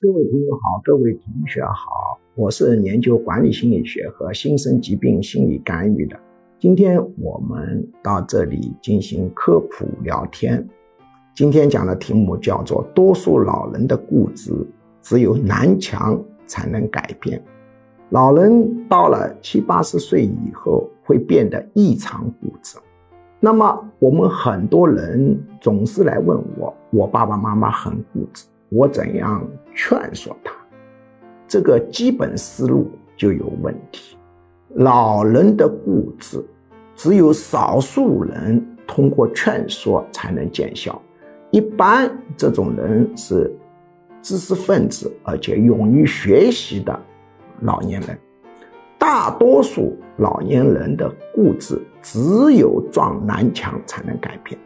各位朋友好，各位同学好，我是研究管理心理学和新生疾病心理干预的。今天我们到这里进行科普聊天。今天讲的题目叫做“多数老人的固执，只有南墙才能改变”。老人到了七八十岁以后，会变得异常固执。那么我们很多人总是来问我，我爸爸妈妈很固执。我怎样劝说他？这个基本思路就有问题。老人的固执，只有少数人通过劝说才能见效。一般这种人是知识分子，而且勇于学习的老年人。大多数老年人的固执，只有撞南墙才能改变。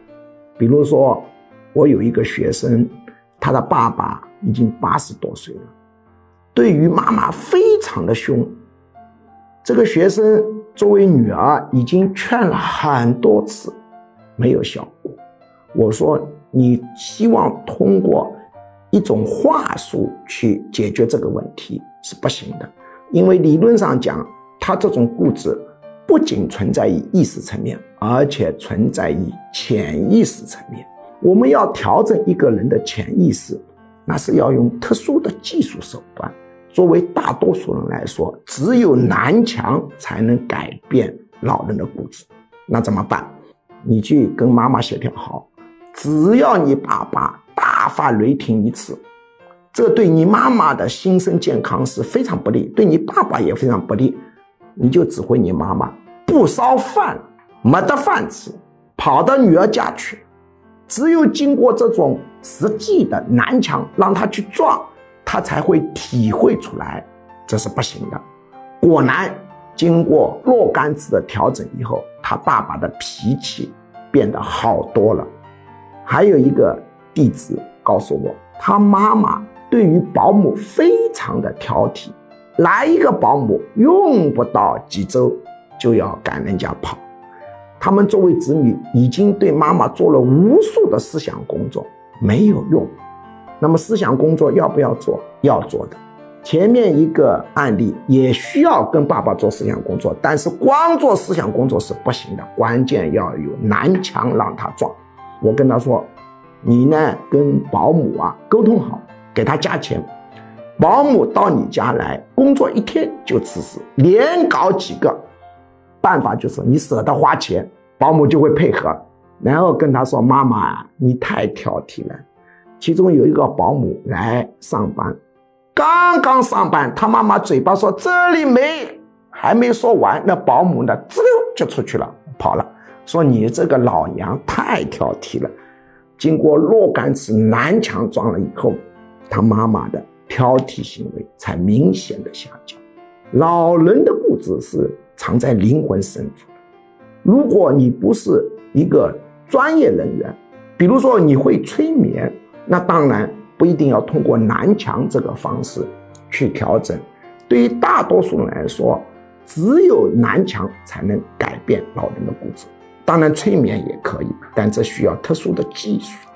比如说，我有一个学生。他的爸爸已经八十多岁了，对于妈妈非常的凶。这个学生作为女儿已经劝了很多次，没有效果。我说：“你希望通过一种话术去解决这个问题是不行的，因为理论上讲，他这种固执不仅存在于意识层面，而且存在于潜意识层面。”我们要调整一个人的潜意识，那是要用特殊的技术手段。作为大多数人来说，只有南墙才能改变老人的固执。那怎么办？你去跟妈妈协调好，只要你爸爸大发雷霆一次，这对你妈妈的心身健康是非常不利，对你爸爸也非常不利。你就指挥你妈妈不烧饭，没得饭吃，跑到女儿家去。只有经过这种实际的南墙，让他去撞，他才会体会出来，这是不行的。果然，经过若干次的调整以后，他爸爸的脾气变得好多了。还有一个弟子告诉我，他妈妈对于保姆非常的挑剔，来一个保姆用不到几周就要赶人家跑。他们作为子女，已经对妈妈做了无数的思想工作，没有用。那么思想工作要不要做？要做的。前面一个案例也需要跟爸爸做思想工作，但是光做思想工作是不行的，关键要有南墙让他撞。我跟他说：“你呢，跟保姆啊沟通好，给他加钱。保姆到你家来工作一天就辞职，连搞几个。”办法就是你舍得花钱，保姆就会配合，然后跟他说：“妈妈，你太挑剔了。”其中有一个保姆来上班，刚刚上班，他妈妈嘴巴说：“这里没。”还没说完，那保姆呢，滋溜就出去了，跑了，说：“你这个老娘太挑剔了。”经过若干次南墙撞了以后，他妈妈的挑剔行为才明显的下降。老人的固执是。藏在灵魂深处。如果你不是一个专业人员，比如说你会催眠，那当然不一定要通过南墙这个方式去调整。对于大多数人来说，只有南墙才能改变老人的固执。当然，催眠也可以，但这需要特殊的技术。